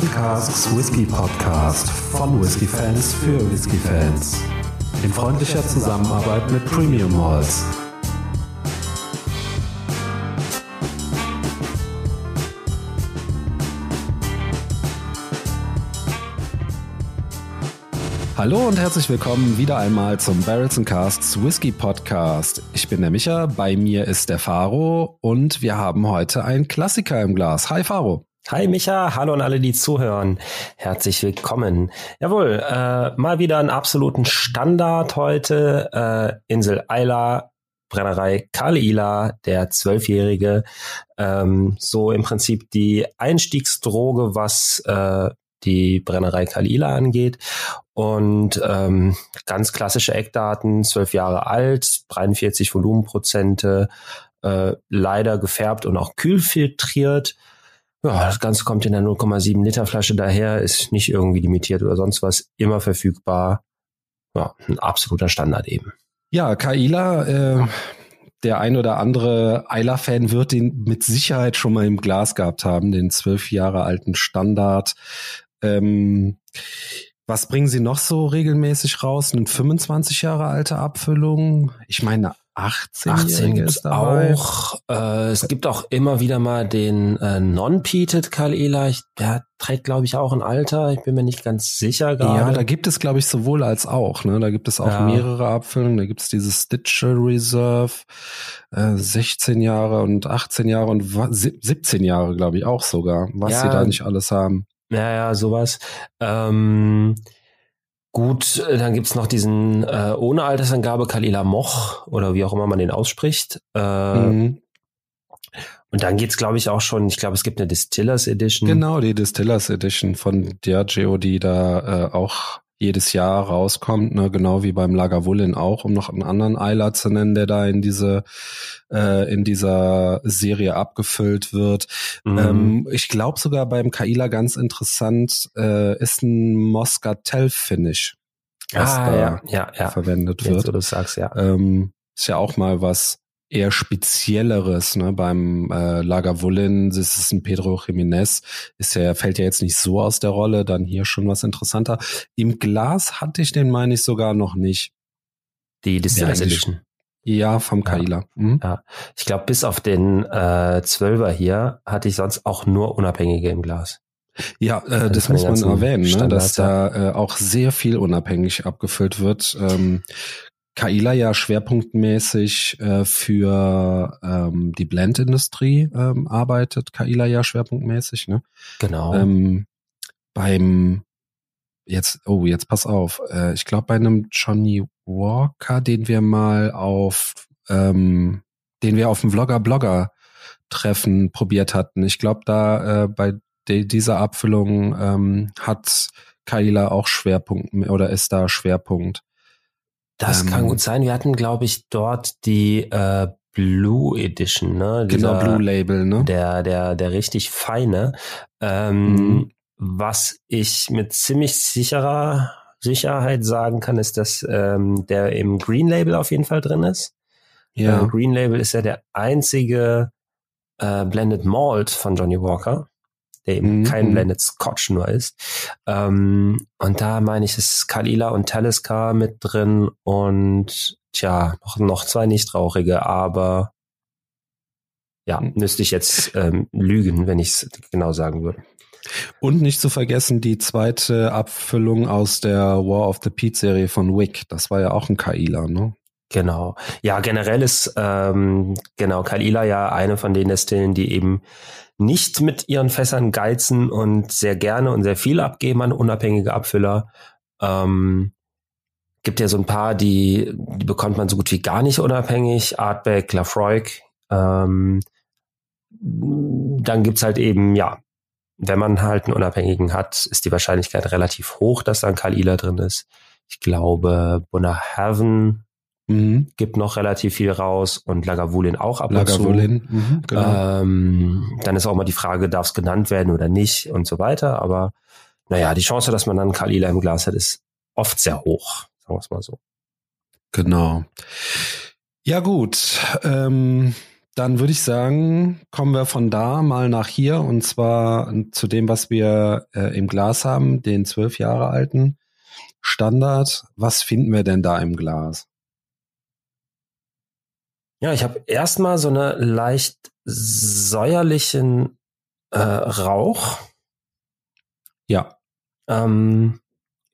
And Casks Whisky Podcast von Whisky Fans für Whisky Fans. In freundlicher Zusammenarbeit mit Premium Malls. Hallo und herzlich willkommen wieder einmal zum Barrels and Casts Whisky Podcast. Ich bin der Micha, bei mir ist der Faro und wir haben heute einen Klassiker im Glas. Hi Faro. Hi Micha, hallo an alle, die zuhören. Herzlich willkommen. Jawohl, äh, mal wieder einen absoluten Standard heute. Äh, Insel Eila, Brennerei Kalila, der Zwölfjährige. Ähm, so im Prinzip die Einstiegsdroge, was äh, die Brennerei Kalila angeht. Und ähm, ganz klassische Eckdaten, zwölf Jahre alt, 43 Volumenprozente, äh, leider gefärbt und auch kühlfiltriert. Ja, das Ganze kommt in der 0,7 Liter Flasche daher, ist nicht irgendwie limitiert oder sonst was, immer verfügbar. Ja, ein absoluter Standard eben. Ja, Kaila, äh, der ein oder andere Eiler-Fan wird den mit Sicherheit schon mal im Glas gehabt haben, den zwölf Jahre alten Standard. Ähm, was bringen Sie noch so regelmäßig raus? Eine 25 Jahre alte Abfüllung? Ich meine, 18, 18 gibt's ist dabei. auch. Äh, es gibt auch immer wieder mal den äh, Non-Peated Kalila. Der trägt, glaube ich, auch ein Alter. Ich bin mir nicht ganz sicher gerade. Ja, da gibt es, glaube ich, sowohl als auch. Ne? Da gibt es auch ja. mehrere Abfüllungen. Da gibt es dieses Stitcher Reserve, äh, 16 Jahre und 18 Jahre und 17 Jahre, glaube ich, auch sogar. Was ja. sie da nicht alles haben. Ja, ja, sowas. Ähm, gut, äh, dann gibt's noch diesen äh, ohne Altersangabe Kalila Moch oder wie auch immer man den ausspricht. Äh, mhm. Und dann geht's, glaube ich, auch schon, ich glaube, es gibt eine Distillers Edition. Genau, die Distillers Edition von Diageo, die da äh, auch jedes Jahr rauskommt, ne, genau wie beim Lagavulin auch, um noch einen anderen Eiler zu nennen, der da in diese äh, in dieser Serie abgefüllt wird. Mhm. Ähm, ich glaube sogar beim Kaila ganz interessant äh, ist ein Moscatel Finish, was ah, da ja, ja, ja. verwendet Jetzt, wird. du sagst, ja. Ähm, ist ja auch mal was eher spezielleres, ne? Beim äh, Lagavulin, das ist ein Pedro Jiménez, ist ja, fällt ja jetzt nicht so aus der Rolle, dann hier schon was interessanter. Im Glas hatte ich den, meine ich, sogar noch nicht. Die Distillers ja, Edition. Ja, vom Kaila. Ja, mhm. ja. Ich glaube, bis auf den äh, Zwölfer hier hatte ich sonst auch nur Unabhängige im Glas. Ja, äh, also das muss man erwähnen, ne, dass da äh, auch sehr viel unabhängig abgefüllt wird. Ähm, Kaila ja schwerpunktmäßig äh, für ähm, die Blendindustrie ähm, arbeitet. Kaila ja schwerpunktmäßig, ne? Genau. Ähm, beim jetzt, oh, jetzt pass auf. Äh, ich glaube bei einem Johnny Walker, den wir mal auf, ähm, den wir auf dem Vlogger-Blogger Treffen probiert hatten. Ich glaube, da äh, bei de dieser Abfüllung ähm, hat Kaila auch Schwerpunkt oder ist da Schwerpunkt. Das ähm, kann gut sein. Wir hatten, glaube ich, dort die äh, Blue Edition, ne? Genau, Dieser, genau, Blue Label, ne? Der, der, der richtig feine. Ähm, mhm. Was ich mit ziemlich sicherer Sicherheit sagen kann, ist, dass ähm, der im Green Label auf jeden Fall drin ist. Ja. Äh, Green Label ist ja der einzige äh, Blended Malt von Johnny Walker der eben mhm. kein mhm. Blended Scotch nur ist. Ähm, und da meine ich, ist Kalila und Talisker mit drin und tja, noch, noch zwei nichtrauchige, aber ja, mhm. müsste ich jetzt ähm, lügen, wenn ich es genau sagen würde. Und nicht zu vergessen die zweite Abfüllung aus der War of the Pete Serie von Wick. Das war ja auch ein Kaila, ne? Genau. Ja, generell ist ähm, genau Kalila ja eine von den Destillen, die eben nicht mit ihren Fässern geizen und sehr gerne und sehr viel abgeben an unabhängige Abfüller. Ähm, gibt ja so ein paar, die, die bekommt man so gut wie gar nicht unabhängig. Artback, Lafroig. Ähm, dann gibt's halt eben, ja, wenn man halt einen Unabhängigen hat, ist die Wahrscheinlichkeit relativ hoch, dass da ein Kalila drin ist. Ich glaube, Bunnahaven Mhm. Gibt noch relativ viel raus und Lagavulin auch ab Lagavulin, und zu. Mhm, genau. ähm, dann ist auch mal die Frage, darf es genannt werden oder nicht und so weiter. Aber naja, die Chance, dass man dann Kalila im Glas hat, ist oft sehr hoch, sagen wir es mal so. Genau. Ja gut, ähm, dann würde ich sagen, kommen wir von da mal nach hier und zwar zu dem, was wir äh, im Glas haben, den zwölf Jahre alten Standard. Was finden wir denn da im Glas? Ja, ich habe erstmal so eine leicht säuerlichen äh, Rauch. Ja. Ähm,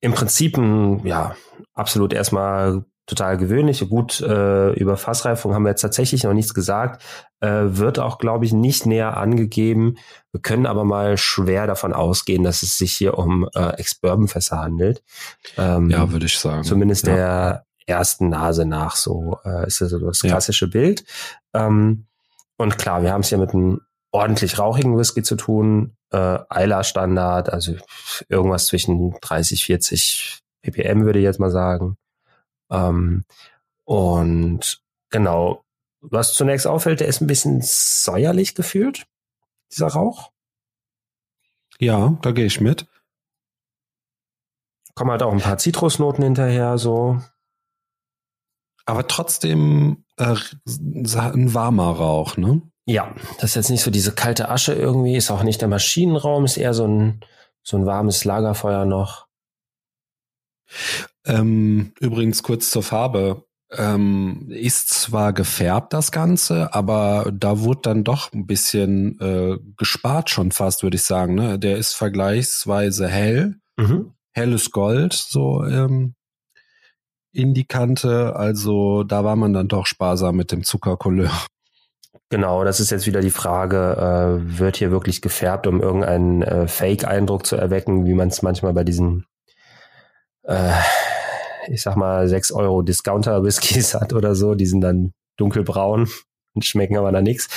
Im Prinzip ein, ja, absolut erstmal total gewöhnlich. Gut, äh, über Fassreifung haben wir jetzt tatsächlich noch nichts gesagt. Äh, wird auch, glaube ich, nicht näher angegeben. Wir können aber mal schwer davon ausgehen, dass es sich hier um äh, Ex-Bourbon-Fässer handelt. Ähm, ja, würde ich sagen. Zumindest ja. der ersten Nase nach, so äh, ist das so das klassische ja. Bild. Ähm, und klar, wir haben es hier mit einem ordentlich rauchigen Whisky zu tun. Äh, Eiler-Standard, also irgendwas zwischen 30, 40 ppm würde ich jetzt mal sagen. Ähm, und genau, was zunächst auffällt, der ist ein bisschen säuerlich gefühlt, dieser Rauch. Ja, da gehe ich mit. Kommen halt auch ein paar Zitrusnoten hinterher, so. Aber trotzdem äh, ein warmer Rauch, ne? Ja, das ist jetzt nicht so diese kalte Asche irgendwie, ist auch nicht der Maschinenraum, ist eher so ein, so ein warmes Lagerfeuer noch. Ähm, übrigens kurz zur Farbe. Ähm, ist zwar gefärbt das Ganze, aber da wurde dann doch ein bisschen äh, gespart schon fast, würde ich sagen. Ne? Der ist vergleichsweise hell, mhm. helles Gold, so ähm, in die Kante. Also da war man dann doch sparsam mit dem Zuckercouleur. Genau, das ist jetzt wieder die Frage, äh, wird hier wirklich gefärbt, um irgendeinen äh, Fake-Eindruck zu erwecken, wie man es manchmal bei diesen äh, ich sag mal, 6 Euro Discounter-Whiskys hat oder so, die sind dann dunkelbraun und schmecken aber dann nichts.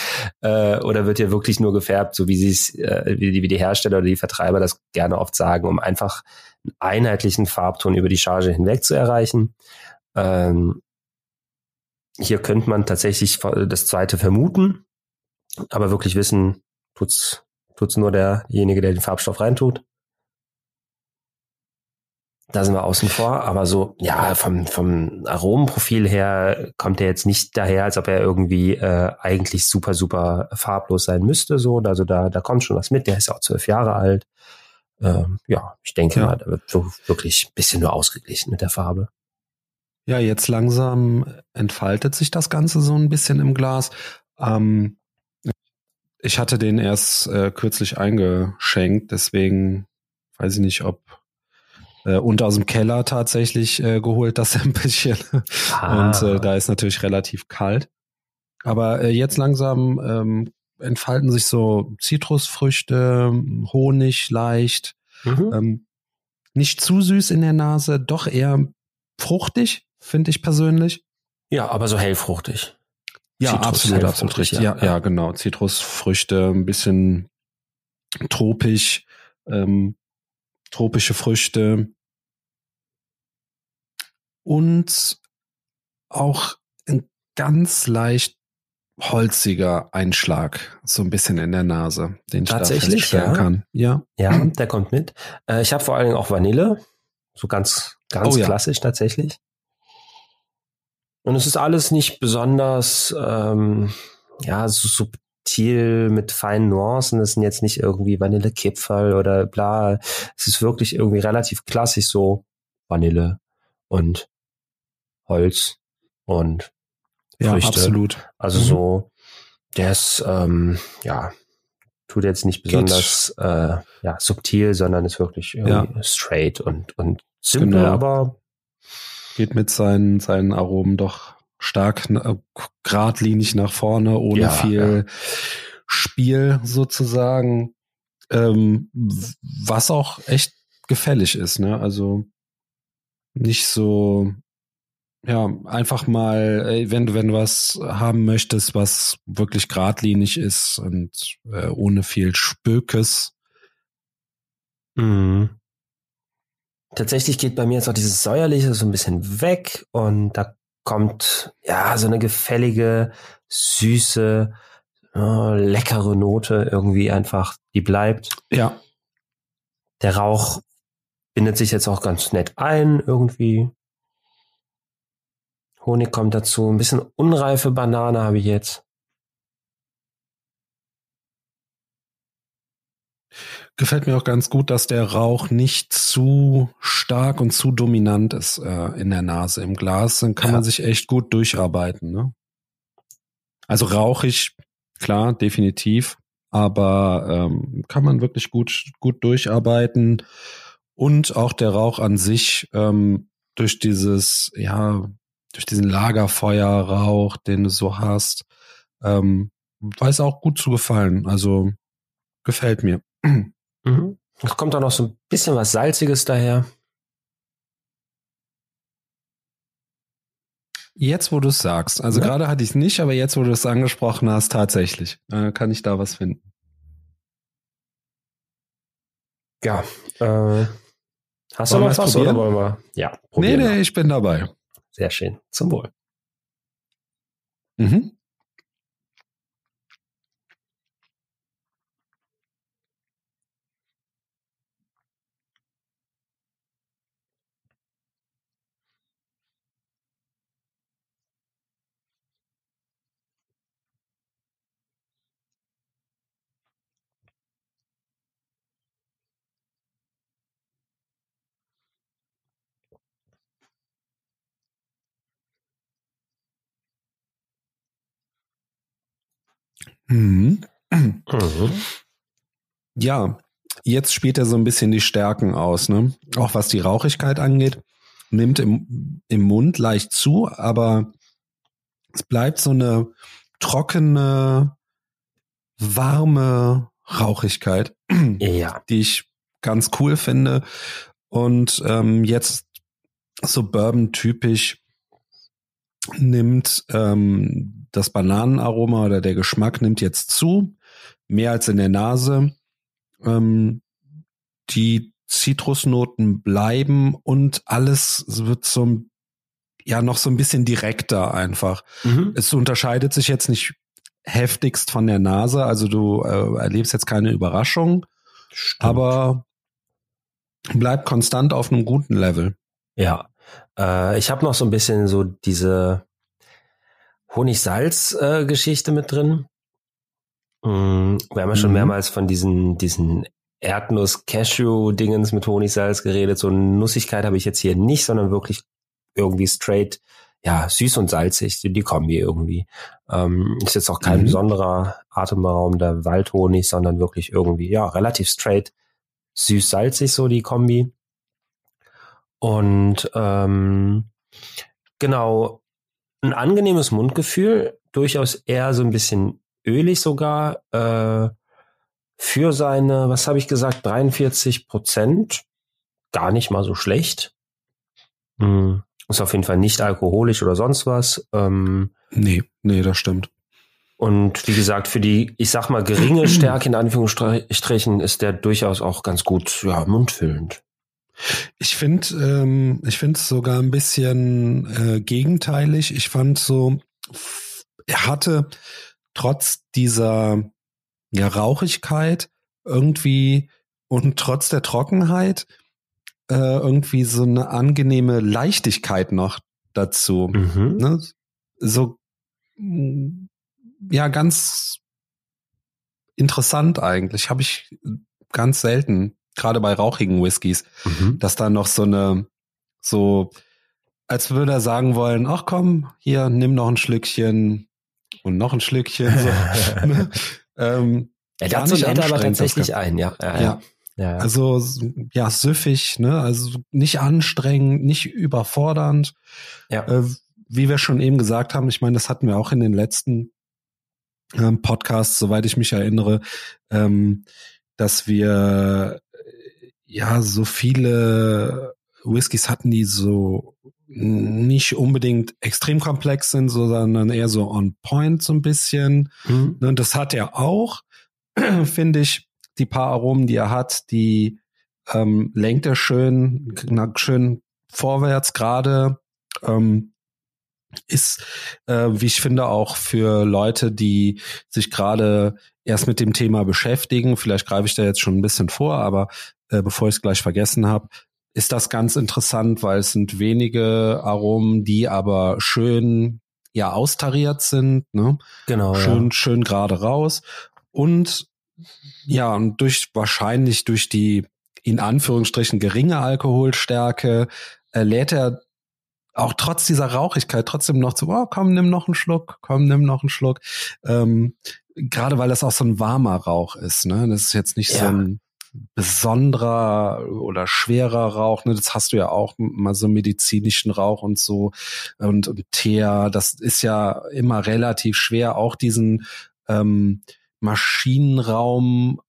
Äh, oder wird hier wirklich nur gefärbt, so wie sie es, äh, wie, die, wie die Hersteller oder die Vertreiber das gerne oft sagen, um einfach einheitlichen Farbton über die Charge hinweg zu erreichen. Ähm, hier könnte man tatsächlich das zweite vermuten, aber wirklich wissen, tut's, tut's nur derjenige, der den Farbstoff reintut. Da sind wir außen vor, aber so, ja, vom, vom Aromenprofil her kommt er jetzt nicht daher, als ob er irgendwie äh, eigentlich super, super farblos sein müsste. So, also da, da kommt schon was mit. Der ist auch zwölf Jahre alt. Ähm, ja, ich denke ja. mal, da wird so wirklich ein bisschen nur ausgeglichen mit der Farbe. Ja, jetzt langsam entfaltet sich das Ganze so ein bisschen im Glas. Ähm, ich hatte den erst äh, kürzlich eingeschenkt, deswegen weiß ich nicht, ob äh, und aus dem Keller tatsächlich äh, geholt, das Sämpelchen. Ah. Und äh, da ist natürlich relativ kalt. Aber äh, jetzt langsam ähm, entfalten sich so Zitrusfrüchte, Honig leicht. Mhm. Ähm, nicht zu süß in der Nase, doch eher fruchtig, finde ich persönlich. Ja, aber so hellfruchtig. Ja, Zitrus, absolut, absolut richtig. Ja, ja, ja, genau. Zitrusfrüchte, ein bisschen tropisch. Ähm, tropische Früchte und auch ein ganz leicht holziger Einschlag, so ein bisschen in der Nase, den ich Tatsächlich, da ja. kann. Ja, ja, der kommt mit. Äh, ich habe vor allen Dingen auch Vanille, so ganz, ganz oh, ja. klassisch tatsächlich. Und es ist alles nicht besonders, ähm, ja, so, subtil mit feinen Nuancen. Das sind jetzt nicht irgendwie Vanillekipferl oder bla. Es ist wirklich irgendwie relativ klassisch so Vanille und Holz und ja, absolut. Also mhm. so, der ist, ähm, ja, tut jetzt nicht besonders äh, ja, subtil, sondern ist wirklich ja. straight und, und simpel, genau. aber geht mit seinen, seinen Aromen doch stark äh, geradlinig nach vorne, ohne ja, viel. Spiel sozusagen, ähm, was auch echt gefällig ist, ne? Also nicht so, ja, einfach mal, wenn du, wenn du was haben möchtest, was wirklich geradlinig ist und äh, ohne viel Spökes. Mhm. Tatsächlich geht bei mir jetzt auch dieses Säuerliche so ein bisschen weg und da kommt ja so eine gefällige, süße, äh, leckere Note irgendwie einfach, die bleibt. Ja. Der Rauch bindet sich jetzt auch ganz nett ein irgendwie. Honig kommt dazu. Ein bisschen unreife Banane habe ich jetzt. Gefällt mir auch ganz gut, dass der Rauch nicht zu stark und zu dominant ist äh, in der Nase im Glas. Dann kann ja. man sich echt gut durcharbeiten. Ne? Also rauchig, klar, definitiv. Aber ähm, kann man wirklich gut, gut durcharbeiten. Und auch der Rauch an sich ähm, durch dieses, ja, durch diesen Lagerfeuerrauch, den du so hast, ähm, weiß auch gut zu gefallen. Also gefällt mir. Mhm. Es kommt auch noch so ein bisschen was Salziges daher. Jetzt, wo du es sagst. Also ja. gerade hatte ich es nicht, aber jetzt, wo du es angesprochen hast, tatsächlich. Äh, kann ich da was finden. Ja. Äh, hast du noch was probieren? oder wollen wir? Ja. Nee, nee, ich bin dabei. Sehr schön. Zum Wohl. Mhm. Mhm. Mhm. Ja, jetzt spielt er so ein bisschen die Stärken aus, ne? Auch was die Rauchigkeit angeht. Nimmt im, im Mund leicht zu, aber es bleibt so eine trockene, warme Rauchigkeit, ja. die ich ganz cool finde. Und ähm, jetzt so Bourbon-typisch nimmt ähm, das Bananenaroma oder der Geschmack nimmt jetzt zu, mehr als in der Nase. Ähm, die Zitrusnoten bleiben und alles wird so ja noch so ein bisschen direkter einfach. Mhm. Es unterscheidet sich jetzt nicht heftigst von der Nase, also du äh, erlebst jetzt keine Überraschung, Stimmt. aber bleibt konstant auf einem guten Level. Ja, äh, ich habe noch so ein bisschen so diese Honig-Salz-Geschichte mit drin. Mm, wir haben ja schon mhm. mehrmals von diesen, diesen Erdnuss-Cashew-Dingens mit Honigsalz geredet. So eine Nussigkeit habe ich jetzt hier nicht, sondern wirklich irgendwie straight, ja, süß und salzig, die, die Kombi irgendwie. Ähm, ist jetzt auch kein mhm. besonderer atemberaubender Waldhonig, sondern wirklich irgendwie, ja, relativ straight, süß-salzig so die Kombi. Und ähm, genau, ein angenehmes Mundgefühl, durchaus eher so ein bisschen ölig sogar, äh, für seine, was habe ich gesagt, 43 Prozent, gar nicht mal so schlecht. Hm. Ist auf jeden Fall nicht alkoholisch oder sonst was. Ähm, nee, nee, das stimmt. Und wie gesagt, für die, ich sag mal, geringe Stärke in Anführungsstrichen ist der durchaus auch ganz gut, ja, mundfüllend. Ich finde, ähm, ich finde es sogar ein bisschen äh, gegenteilig. Ich fand so, er hatte trotz dieser ja, Rauchigkeit irgendwie und trotz der Trockenheit äh, irgendwie so eine angenehme Leichtigkeit noch dazu. Mhm. Ne? So ja, ganz interessant eigentlich. Habe ich ganz selten gerade bei rauchigen Whiskys, mhm. dass da noch so eine, so, als würde er sagen wollen, ach komm, hier, nimm noch ein Schlückchen und noch ein Schlückchen. So, ne? ähm, ja, dazu lädt er aber tatsächlich ein, ja. Ja, ja. ja. Also ja, süffig, ne? Also nicht anstrengend, nicht überfordernd. Ja. Äh, wie wir schon eben gesagt haben, ich meine, das hatten wir auch in den letzten ähm, Podcasts, soweit ich mich erinnere, ähm, dass wir ja so viele Whiskys hatten, die so nicht unbedingt extrem komplex sind, sondern eher so on point so ein bisschen. Mhm. Und das hat er auch, finde ich. Die paar Aromen, die er hat, die ähm, lenkt er schön, schön vorwärts gerade. Ähm, ist, äh, wie ich finde, auch für Leute, die sich gerade erst mit dem Thema beschäftigen. Vielleicht greife ich da jetzt schon ein bisschen vor, aber äh, bevor ich es gleich vergessen habe, ist das ganz interessant, weil es sind wenige Aromen, die aber schön ja austariert sind, ne? Genau. Schön, ja. schön gerade raus. Und ja, und durch wahrscheinlich durch die in Anführungsstrichen geringe Alkoholstärke äh, lädt er auch trotz dieser Rauchigkeit trotzdem noch zu, oh, komm, nimm noch einen Schluck, komm, nimm noch einen Schluck. Ähm, Gerade weil das auch so ein warmer Rauch ist, ne? Das ist jetzt nicht ja. so ein besonderer oder schwerer Rauch, ne? Das hast du ja auch mal so medizinischen Rauch und so und, und Teer, das ist ja immer relativ schwer, auch diesen ähm, Maschinenraum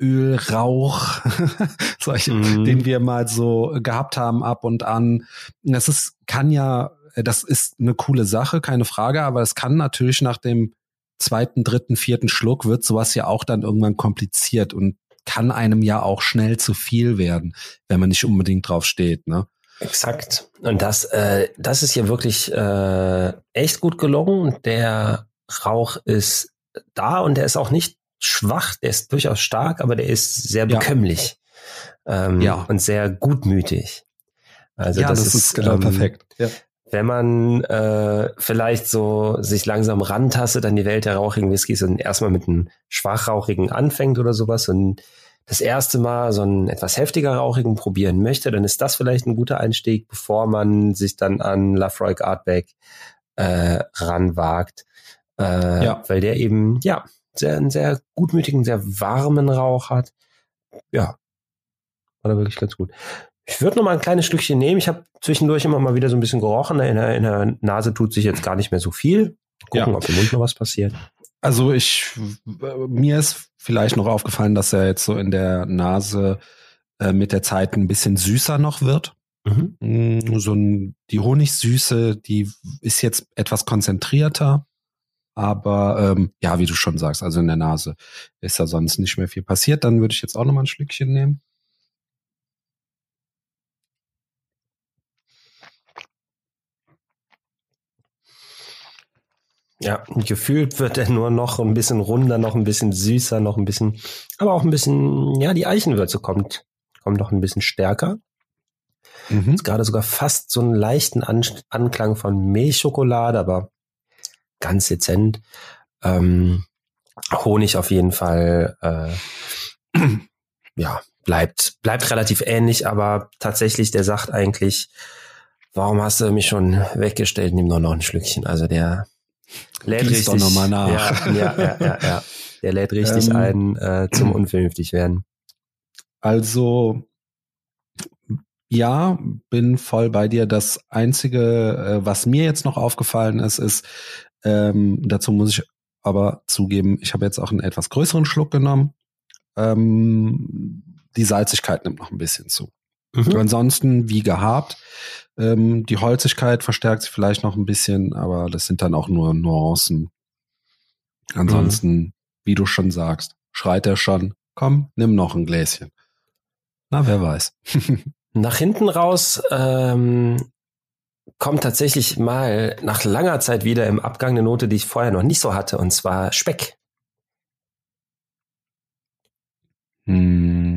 Ölrauch, solche, mhm. den wir mal so gehabt haben ab und an. Das ist, kann ja, das ist eine coole Sache, keine Frage, aber es kann natürlich nach dem zweiten, dritten, vierten Schluck wird sowas ja auch dann irgendwann kompliziert und kann einem ja auch schnell zu viel werden, wenn man nicht unbedingt drauf steht, ne? Exakt. Und das, äh, das ist hier wirklich äh, echt gut gelungen. Der Rauch ist da und der ist auch nicht schwach, der ist durchaus stark, aber der ist sehr bekömmlich ja. Ähm, ja. und sehr gutmütig. Also ja, das, das ist, ist genau ähm, perfekt. Ja. Wenn man äh, vielleicht so sich langsam rantastet an die Welt der rauchigen Whiskys und erstmal mit einem schwachrauchigen anfängt oder sowas und das erste Mal so einen etwas heftiger rauchigen probieren möchte, dann ist das vielleicht ein guter Einstieg, bevor man sich dann an Lafroig Artback äh, ranwagt. Äh, ja. Weil der eben, ja, sehr, einen sehr gutmütigen, sehr warmen Rauch hat. Ja, war da wirklich ganz gut. Ich würde noch mal ein kleines Stückchen nehmen. Ich habe zwischendurch immer mal wieder so ein bisschen gerochen. In der, in der Nase tut sich jetzt gar nicht mehr so viel. Gucken, ja. ob im Mund noch was passiert. Also ich, mir ist vielleicht noch aufgefallen, dass er jetzt so in der Nase äh, mit der Zeit ein bisschen süßer noch wird. Mhm. Mm, so ein, die Honigsüße, die ist jetzt etwas konzentrierter. Aber ähm, ja, wie du schon sagst, also in der Nase ist ja sonst nicht mehr viel passiert. Dann würde ich jetzt auch noch mal ein Schlückchen nehmen. Ja, gefühlt wird er nur noch ein bisschen runder, noch ein bisschen süßer, noch ein bisschen, aber auch ein bisschen, ja, die Eichenwürze kommt, kommt noch ein bisschen stärker. Mhm. Ist gerade sogar fast so einen leichten An Anklang von Milchschokolade, aber ganz dezent. Ähm, Honig auf jeden Fall, äh, ja, bleibt, bleibt relativ ähnlich, aber tatsächlich, der sagt eigentlich, warum hast du mich schon weggestellt, nimm doch noch ein Schlückchen. Also der lädt Gieß richtig. Doch noch mal nach. Ja, ja, ja, ja, ja. Der lädt richtig ähm, ein äh, zum unvernünftig werden. Also ja, bin voll bei dir. Das Einzige, äh, was mir jetzt noch aufgefallen ist, ist, ähm, dazu muss ich aber zugeben, ich habe jetzt auch einen etwas größeren Schluck genommen. Ähm, die Salzigkeit nimmt noch ein bisschen zu. Mhm. Ansonsten, wie gehabt, ähm, die Holzigkeit verstärkt sich vielleicht noch ein bisschen, aber das sind dann auch nur Nuancen. Ansonsten, mhm. wie du schon sagst, schreit er schon, komm, nimm noch ein Gläschen. Na, wer weiß. Nach hinten raus ähm, kommt tatsächlich mal nach langer Zeit wieder im Abgang eine Note, die ich vorher noch nicht so hatte, und zwar Speck. Hm,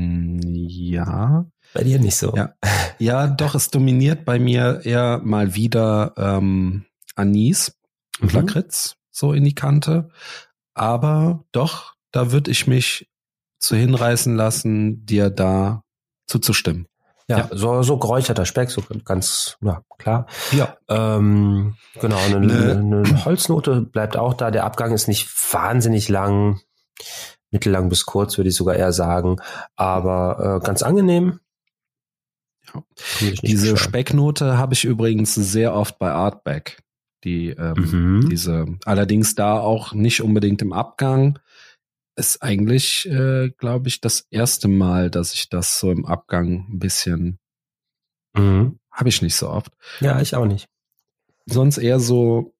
ja. Bei dir nicht so. Ja, ja doch, es dominiert bei mir eher mal wieder ähm, Anis und mhm. Lakritz so in die Kante. Aber doch, da würde ich mich zu hinreißen lassen, dir da zuzustimmen. Ja, ja, so, so geräucherter Speck, so ganz, ja, klar. Ja. Ähm, genau, eine, ne. eine Holznote bleibt auch da. Der Abgang ist nicht wahnsinnig lang, mittellang bis kurz, würde ich sogar eher sagen, aber äh, ganz angenehm. Ja. Diese Specknote habe ich übrigens sehr oft bei Artback. Die, ähm, mhm. diese, allerdings da auch nicht unbedingt im Abgang, ist eigentlich, äh, glaube ich, das erste Mal, dass ich das so im Abgang ein bisschen mhm. habe ich nicht so oft. Ja, ich auch nicht. Sonst eher so,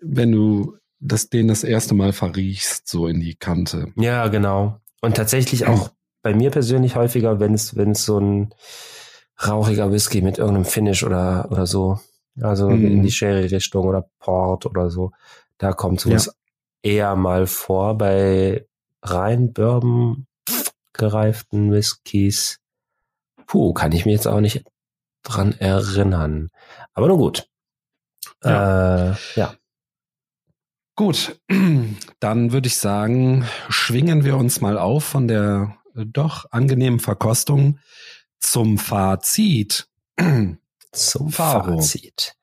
wenn du das den das erste Mal verriechst, so in die Kante. Ja, genau. Und tatsächlich auch bei mir persönlich häufiger, wenn es wenn es so ein rauchiger Whisky mit irgendeinem Finish oder oder so, also mhm. in die Sherry-Richtung oder Port oder so, da kommt sowas ja. eher mal vor. Bei rein Bourbon gereiften Whiskys. Puh, kann ich mir jetzt auch nicht dran erinnern. Aber nun gut. Ja. Äh, ja. Gut, dann würde ich sagen, schwingen wir uns mal auf von der doch angenehmen Verkostung zum Fazit. Zum Faro. Fazit.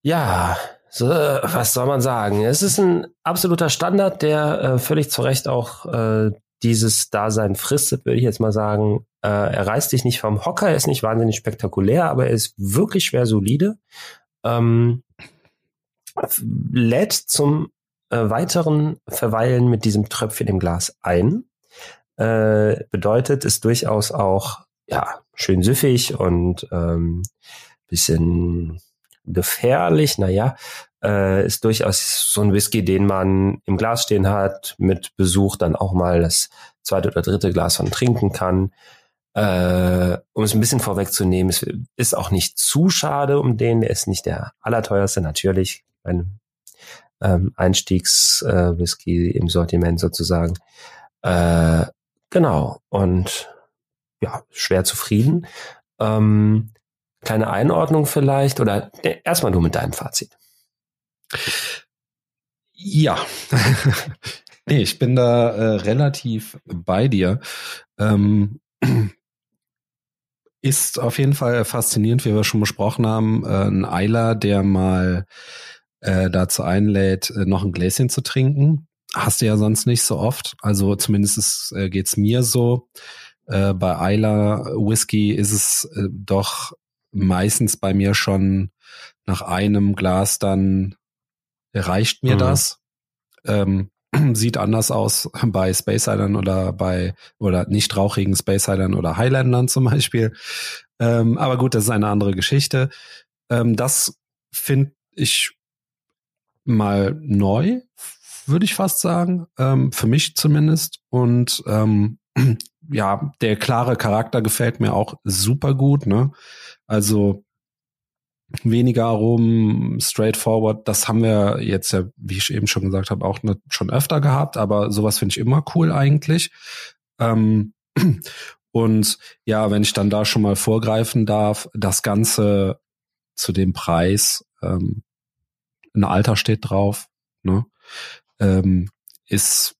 Ja, so, was soll man sagen? Es ist ein absoluter Standard, der äh, völlig zu Recht auch äh, dieses Dasein fristet, würde ich jetzt mal sagen. Äh, er reißt dich nicht vom Hocker, er ist nicht wahnsinnig spektakulär, aber er ist wirklich schwer solide. Ähm, lädt zum äh, weiteren Verweilen mit diesem Tröpfchen im Glas ein. Äh, bedeutet, ist durchaus auch ja schön süffig und ähm, bisschen gefährlich. Naja, äh, ist durchaus so ein Whisky, den man im Glas stehen hat, mit Besuch dann auch mal das zweite oder dritte Glas von trinken kann. Äh, um es ein bisschen vorwegzunehmen, es ist auch nicht zu schade um den, der ist nicht der allerteuerste, natürlich, ein ähm, Einstiegs-Whisky äh, im Sortiment sozusagen. Äh, genau, und ja, schwer zufrieden. Ähm, kleine Einordnung vielleicht oder nee, erstmal nur mit deinem Fazit. Ja. nee, ich bin da äh, relativ bei dir. Ähm, ist auf jeden Fall faszinierend, wie wir schon besprochen haben. Äh, ein Eiler, der mal äh, dazu einlädt, äh, noch ein Gläschen zu trinken. Hast du ja sonst nicht so oft. Also zumindest ist, äh, geht's mir so. Äh, bei Eiler Whisky ist es äh, doch meistens bei mir schon nach einem Glas dann reicht mir mhm. das. Ähm, sieht anders aus bei Space Island oder bei oder nicht rauchigen Space Island oder Highlandern zum Beispiel. Ähm, aber gut, das ist eine andere Geschichte. Ähm, das finde ich mal neu, würde ich fast sagen, ähm, für mich zumindest. Und ähm, ja, der klare Charakter gefällt mir auch super gut. Ne? Also weniger Aromen, straightforward. Das haben wir jetzt ja, wie ich eben schon gesagt habe, auch ne, schon öfter gehabt. Aber sowas finde ich immer cool eigentlich. Ähm, und ja, wenn ich dann da schon mal vorgreifen darf, das Ganze zu dem Preis, ähm, ein Alter steht drauf, ne? ähm, ist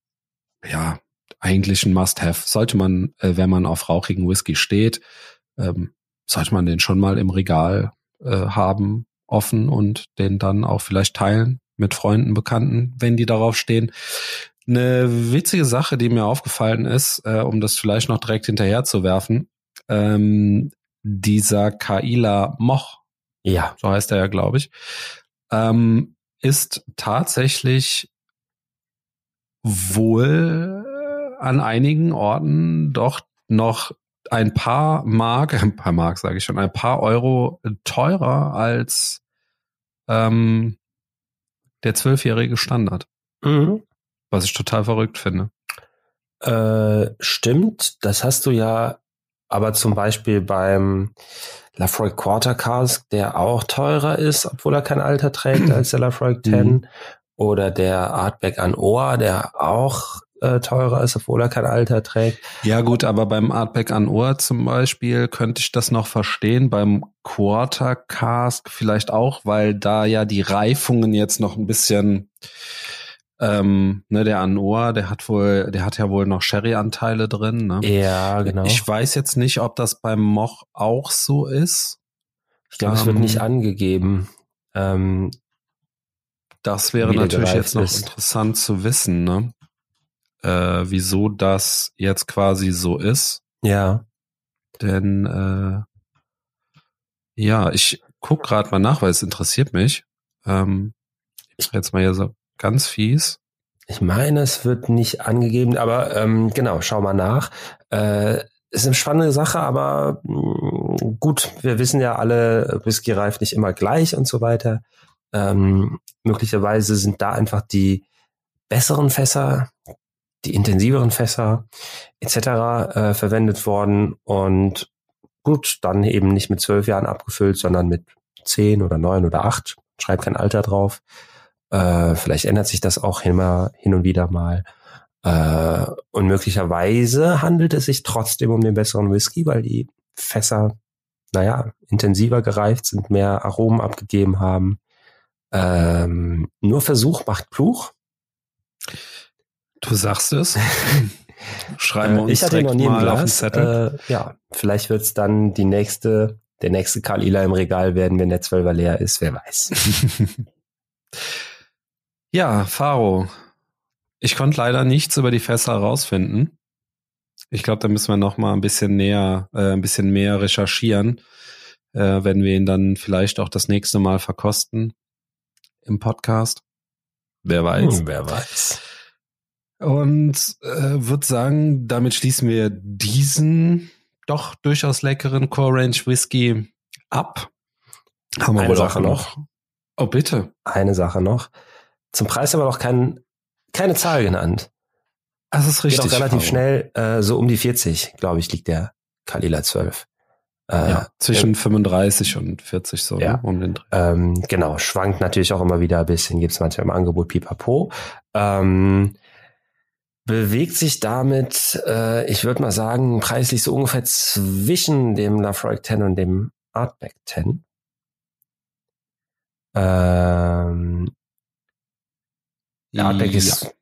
ja eigentlich ein Must-Have. Sollte man, äh, wenn man auf rauchigen Whisky steht, ähm, sollte man den schon mal im Regal äh, haben, offen und den dann auch vielleicht teilen mit Freunden, Bekannten, wenn die darauf stehen. Eine witzige Sache, die mir aufgefallen ist, äh, um das vielleicht noch direkt hinterher zu werfen, ähm, dieser Kaila Moch, ja, so heißt er ja, glaube ich, ähm, ist tatsächlich wohl an einigen Orten doch noch ein paar Mark, ein paar Mark sage ich schon, ein paar Euro teurer als ähm, der zwölfjährige Standard. Mhm. Was ich total verrückt finde. Äh, stimmt, das hast du ja aber zum Beispiel beim Lafroy Quarter Cask, der auch teurer ist, obwohl er kein Alter trägt als der Lafroy 10. Mhm. Oder der Artback an Ohr, der auch äh, teurer ist, obwohl er kein Alter trägt. Ja gut, aber beim Artback an Ohr zum Beispiel könnte ich das noch verstehen. Beim Quarter Cask vielleicht auch, weil da ja die Reifungen jetzt noch ein bisschen ähm, ne, der Anoa, der hat wohl, der hat ja wohl noch Sherry-Anteile drin. Ne? Ja, genau. Ich weiß jetzt nicht, ob das beim Moch auch so ist. Ich glaube, ähm, es wird nicht ähm, angegeben. Ähm, das wäre natürlich jetzt noch ist. interessant zu wissen, ne? Äh, wieso das jetzt quasi so ist. Ja. Denn äh, ja, ich guck gerade mal nach, weil es interessiert mich. Ähm, ich jetzt mal hier so Ganz fies. Ich meine, es wird nicht angegeben, aber ähm, genau, schau mal nach. Äh, ist eine spannende Sache, aber mh, mm, gut, wir wissen ja alle, Whisky reift nicht immer gleich und so weiter. Ähm, möglicherweise sind da einfach die besseren Fässer, die intensiveren Fässer etc. Äh, verwendet worden und gut, dann eben nicht mit zwölf Jahren abgefüllt, sondern mit zehn oder neun oder acht. Schreibt kein Alter drauf. Äh, vielleicht ändert sich das auch immer hin und wieder mal. Äh, und möglicherweise handelt es sich trotzdem um den besseren Whisky, weil die Fässer, naja, intensiver gereift sind, mehr Aromen abgegeben haben. Ähm, nur Versuch macht Pluch. Du sagst es. Schreiben wir uns ich hatte noch nie mal auf. Zettel. Äh, ja, vielleicht wird's dann die nächste, der nächste Karl Ila im Regal werden, wenn der Zwölfer leer ist, wer weiß. ja, Faro. Ich konnte leider nichts über die Fässer herausfinden. Ich glaube, da müssen wir noch mal ein bisschen näher, äh, ein bisschen mehr recherchieren, äh, wenn wir ihn dann vielleicht auch das nächste Mal verkosten im Podcast. Wer weiß. Hm, wer weiß. Und äh, würde sagen, damit schließen wir diesen doch durchaus leckeren Core Range Whisky ab. Haben wir Eine Sache auch noch. Oh, bitte. Eine Sache noch. Zum Preis haben wir noch kein, keine Zahl genannt. Das ist Geht richtig. auch relativ Faro. schnell, äh, so um die 40, glaube ich, liegt der Kalila 12. Äh, Ja, zwischen 35 und 40 so, Ja. ne? Um den Dreh. Ähm, genau, schwankt natürlich auch immer wieder ein bisschen, gibt es manchmal im Angebot pipapo. Ähm, bewegt sich damit, äh, ich würde mal sagen, preislich so ungefähr zwischen dem Lafroig 10 und dem Artback 10. Ähm, der Artback ist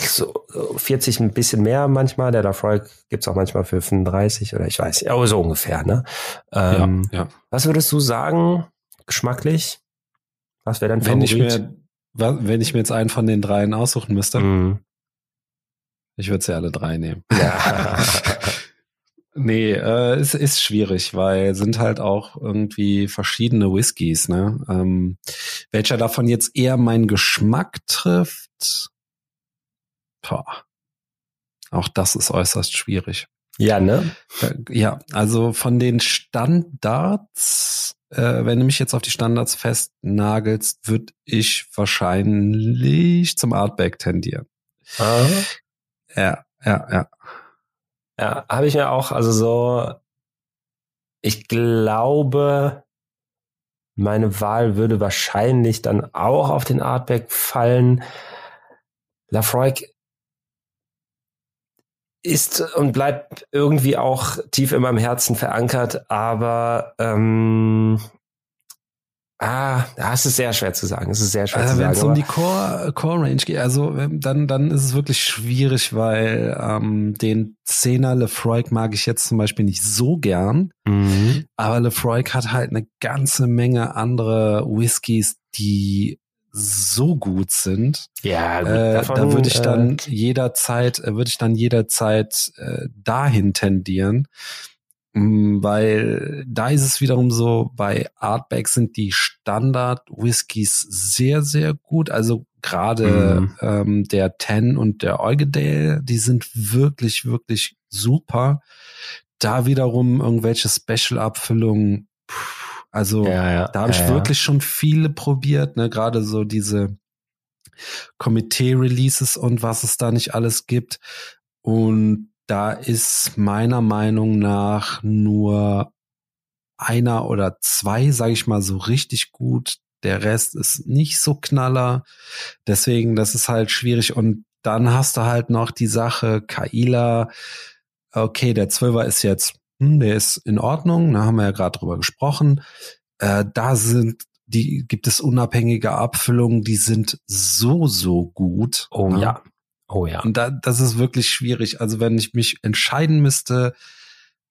so 40 ein bisschen mehr manchmal, der Lafroig gibt's auch manchmal für 35 oder ich weiß, ja, aber so ungefähr, ne? Ähm, ja, ja. was würdest du sagen, geschmacklich? Was wäre dein Wenn ich Favorit? mir, wenn ich mir jetzt einen von den dreien aussuchen müsste, Mm, ich würde sie alle drei nehmen. ja. Nee, äh, es ist schwierig, weil sind halt auch irgendwie verschiedene Whiskys, ne? Ähm, welcher davon jetzt eher meinen Geschmack trifft? Boah. Auch das ist äußerst schwierig. ja, ne? Äh, Ja, also von den Standards, äh, wenn du mich jetzt auf die Standards festnagelst, würde ich wahrscheinlich zum Artback tendieren. Ah. Ja, ja, ja. Ja, habe ich mir auch, also so, ich glaube, meine Wahl würde wahrscheinlich dann auch auf den Artback fallen. Lafroig ist und bleibt irgendwie auch tief in meinem Herzen verankert, aber ähm, ah, das ist sehr schwer zu sagen. Es ist sehr schwer Also zu wenn sagen. es um die Core, Core Range geht, also ähm, dann, dann ist es wirklich schwierig, weil ähm, den Zehner Lefroy mag ich jetzt zum Beispiel nicht so gern. Mhm. Aber Lefroy hat halt eine ganze Menge andere Whiskys, die so gut sind. Ja, gut, Äh, davon, da würde ich dann äh, jederzeit, äh, würde ich dann jederzeit äh, dahin tendieren. Mm, Weil da ist es wiederum so, bei Artback sind die Standard-Whiskys sehr, sehr gut. Also gerade Mhm. ähm, der Ten und der Eugedale, die sind wirklich, wirklich super. Da wiederum irgendwelche Special-Abfüllungen, also ja, ja, da habe ich ja. wirklich schon viele probiert, ne? Gerade so diese Komitee-Releases und was es da nicht alles gibt. Und da ist meiner Meinung nach nur einer oder zwei, sage ich mal, so richtig gut. Der Rest ist nicht so knaller. Deswegen, das ist halt schwierig. Und dann hast du halt noch die Sache, Kaila, okay, der Zwölfer ist jetzt, hm, der ist in Ordnung, da haben wir ja gerade drüber gesprochen. Äh, da sind, die gibt es unabhängige Abfüllungen, die sind so, so gut. Oh ne? ja. Oh ja. Und da, das ist wirklich schwierig. Also wenn ich mich entscheiden müsste,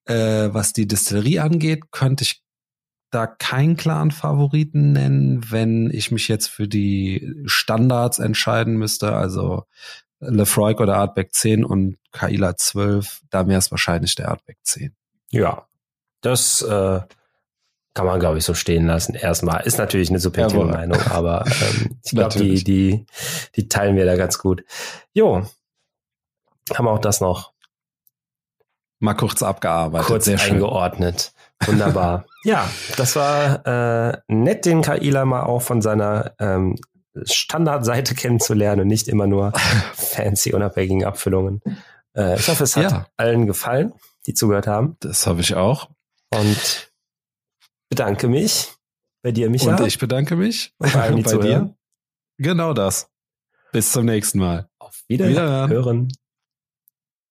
äh, was die Distillerie angeht, könnte ich da keinen klaren Favoriten nennen. Wenn ich mich jetzt für die Standards entscheiden müsste, also Lefroy oder Artback 10 und Kaila 12, da wäre es wahrscheinlich der Artback 10. Ja, das äh, kann man, glaube ich, so stehen lassen. Erstmal ist natürlich eine subjektive Jawohl. Meinung, aber ähm, ich glaube, die, die, die teilen wir da ganz gut. Jo, haben wir auch das noch Mal kurz abgearbeitet. kurz Sehr schön. eingeordnet. Wunderbar. ja, das war äh, nett, den Kaila mal auch von seiner ähm, Standardseite kennenzulernen und nicht immer nur fancy unabhängigen Abfüllungen. Äh, ich hoffe, es hat Ja. allen gefallen, die zugehört haben. Das habe ich auch. Und bedanke mich bei dir, Micha. Und ich bedanke mich Und bei dir. Genau das. Bis zum nächsten Mal. Auf Wiederhören. Wiederhören.